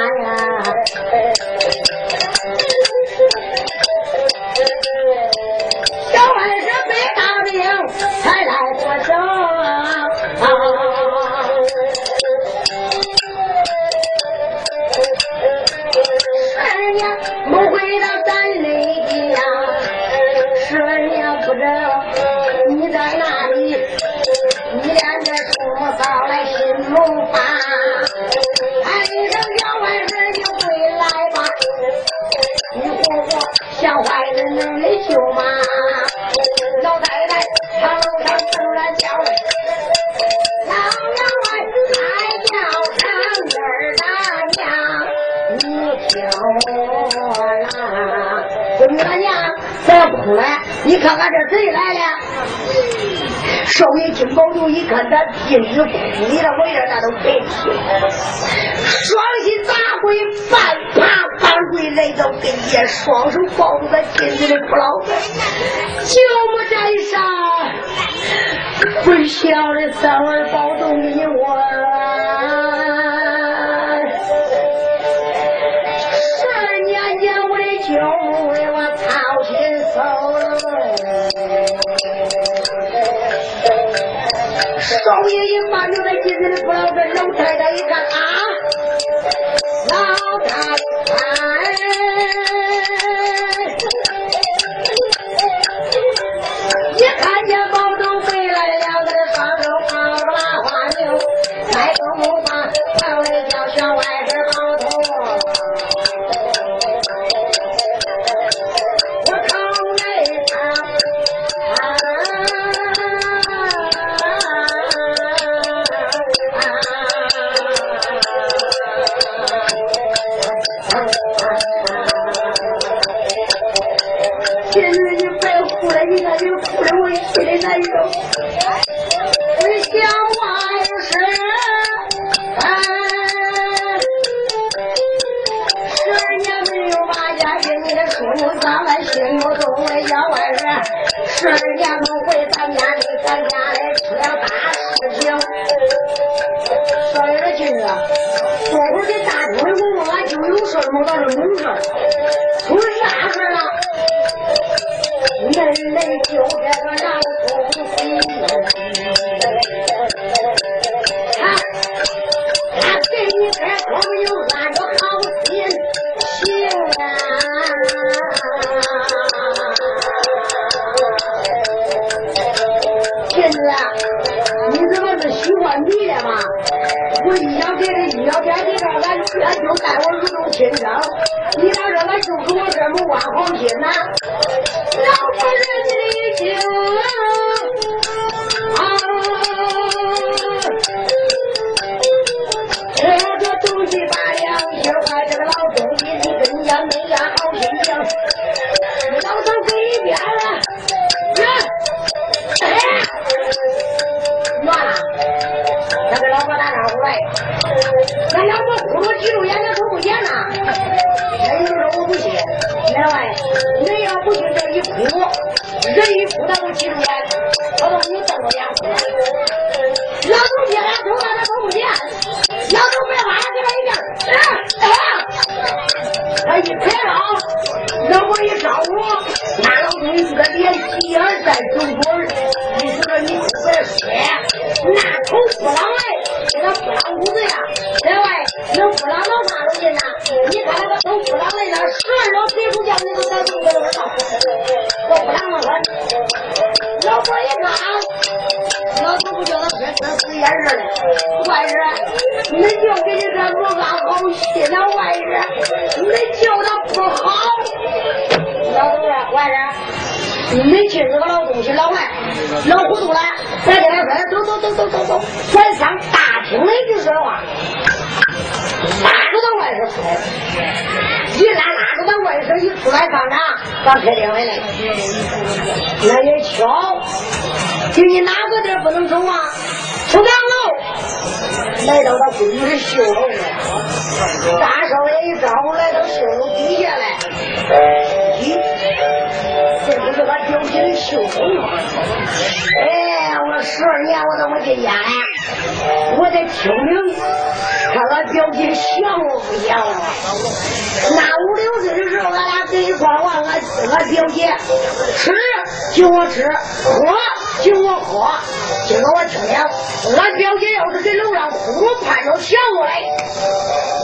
少爷金宝头一看咱金子哭里的玩意儿，那都别提了。双膝砸跪，半爬半跪来到跟前，双手抱住咱金子的不老子，舅母在上，不孝的三儿保重你老爷一翻就在金子里不老子，老太太一看啊，啊好，老头啊，外人，你亲这个老东西老外，老糊涂了，再给他说，走走走走走走，咱上大厅里去说话，拉着他外甥出来，一拉拉着他外甥一出来上场，咱开两位来，那也巧，就你哪个地儿不能走啊？出两楼，来到他闺女的绣楼了，大少一招呼来到绣楼底下来，咦，这不是俺表姐的绣楼吗？哎，我十二年我都没进家了？我得听听，看俺表姐想我不想我。那五六岁的时候，俺俩在一块玩，俺俺表姐吃就我吃，喝就我喝。今个我听听，俺表姐要是给楼上哭，盼着想我来，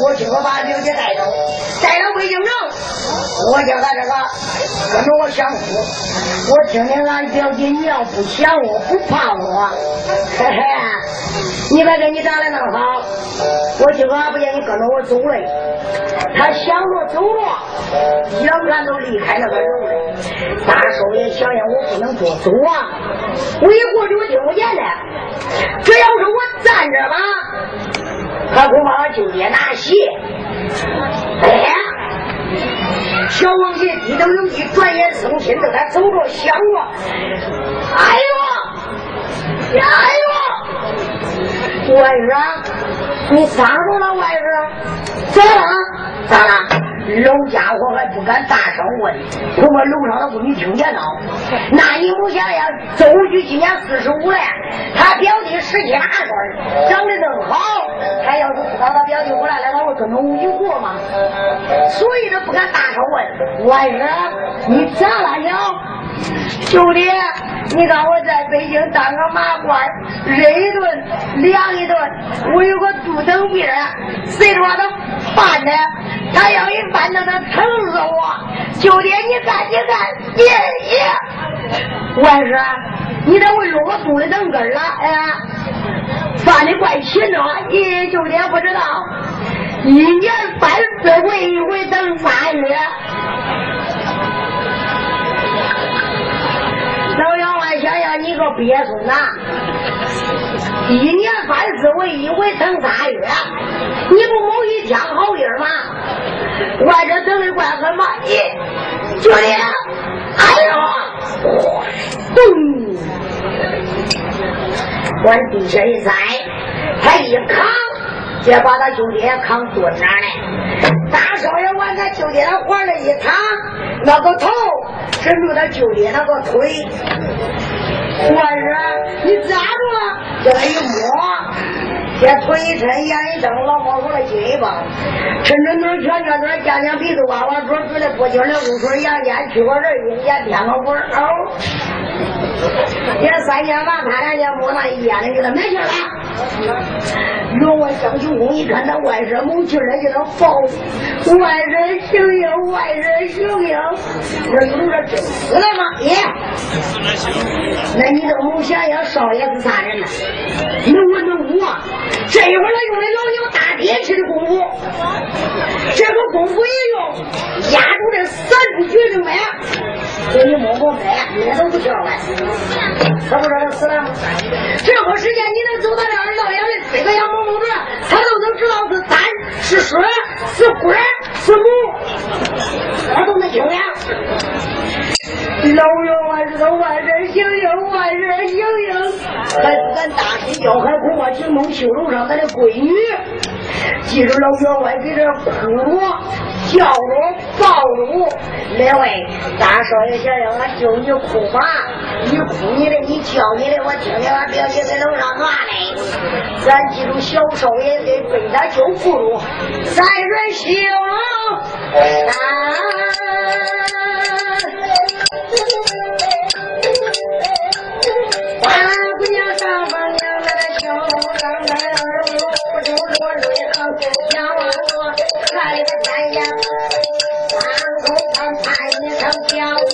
我今个把表姐带走，带到北京城，我叫他这个跟着我想哭。我听听俺表姐，你要不想我，不怕我，嘿嘿，你别跟你长得那么好，我今个还不见你跟着我走嘞。他想着走着，眼看都离开那个楼了。大少爷想想，我不能多走啊！我一过去我听不见了。这要是我站着吧，他恐怕俺舅爹拿鞋。哎，小王爷低头有一，转眼生心，正在走着想着。哎呦，哎呦，外甥，你咋着了，外甥？咋了？咋了？老家伙还不敢大声问，恐怕楼上的闺女听见了。那你不想想，周局今年四十五了，他表弟十七八岁，长得正好。他要是知道他表弟回来了，他会跟着我一过吗？所以他不敢大声问。外甥，你咋了娘？兄弟，你看我在北京当个马官，热一顿，凉一顿，我有个肚疼病，谁说他饭呢？他要一饭，那他疼死我！兄弟，你看，你看，爷爷，外甥，你这为什么肚里疼根了？哎，犯的怪勤呢，爷兄弟不知道，一年犯四回，一回等仨月。老员外想想，你个鳖孙呐！一年犯四回，一回等仨月，你不某一天好音吗？外甥疼的怪狠吗？你兄弟，哎呦，咚！往地下一栽，他一扛，就把他兄弟扛蹲那儿了。大少爷往他舅爹那怀里一躺，那个头枕住他舅爹那个腿。外甥，你咋着了？叫他一摸，这腿一抻，眼一睁，老猫说了进一棒，抻抻腿，卷卷腿，夹夹鼻子，挖挖嘴，嘴里不清的污水，眼，去个人，一眼天个滚哦。这三千八，他两千摸那一烟的给他没劲了。员外张秋公一看他外甥母气了，给他抱。外甥行行，外甥行行。我说有这真死了吗？耶！那你都没想要少爷是啥人呢？能文能武！这一会儿他用的老牛大铁器的功夫，这个功夫一用，压住这三出绝症脉，给你摸摸脉，你都不叫来。他不知道他死了吗？这会时间你能走到这儿，老爷的这个羊摸摸着，他都能知道是单是水是龟是母，他都能听呀。老员外是个万人行营，万人行营，还不敢大声叫，还恐怕惊动绣楼上他的闺女。记着老员外给这哭、叫着、抱着，两位大少爷想想，俺就你哭吧，你哭你的，你叫你的，我听听，俺表姐在楼上骂嘞。咱记住，小少爷给背他就不如三人行啊。花姑娘上房娘，那个小刚才二目不就落泪行，想望我看个天眼，三口盼盼一声叫你，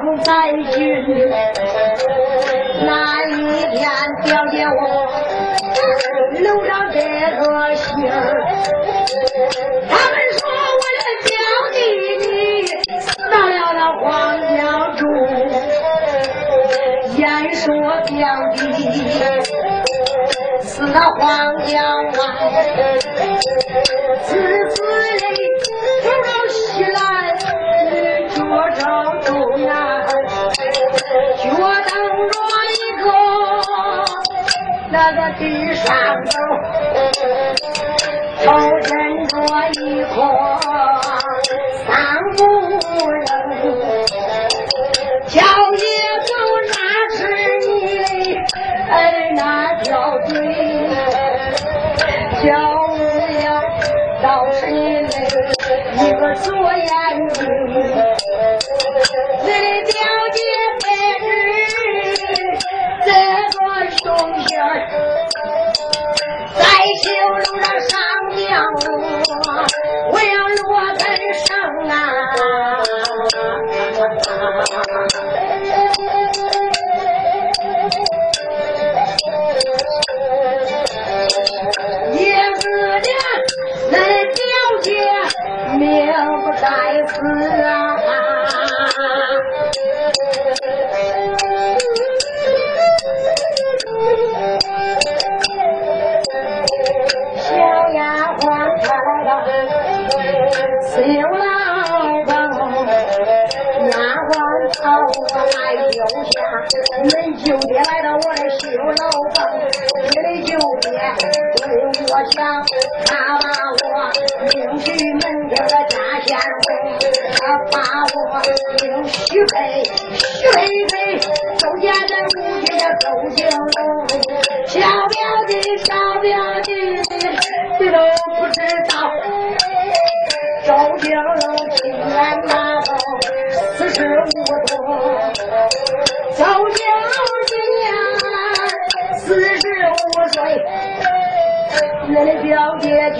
风在吹那一天表姐我搂着这个形他们说我的表弟你死到了那黄家中言说我表弟死那黄家外那个地上头头枕着一颗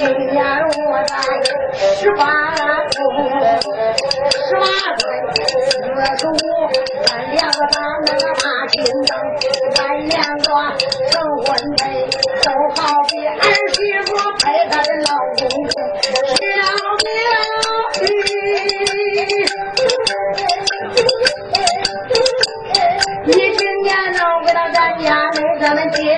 今年我才十八岁，十八岁，四叔，咱两个打那个大亲灯，咱两个成婚配，都好比儿媳妇陪她的老公公，小苗玉。你今年能回到咱家里，咱们结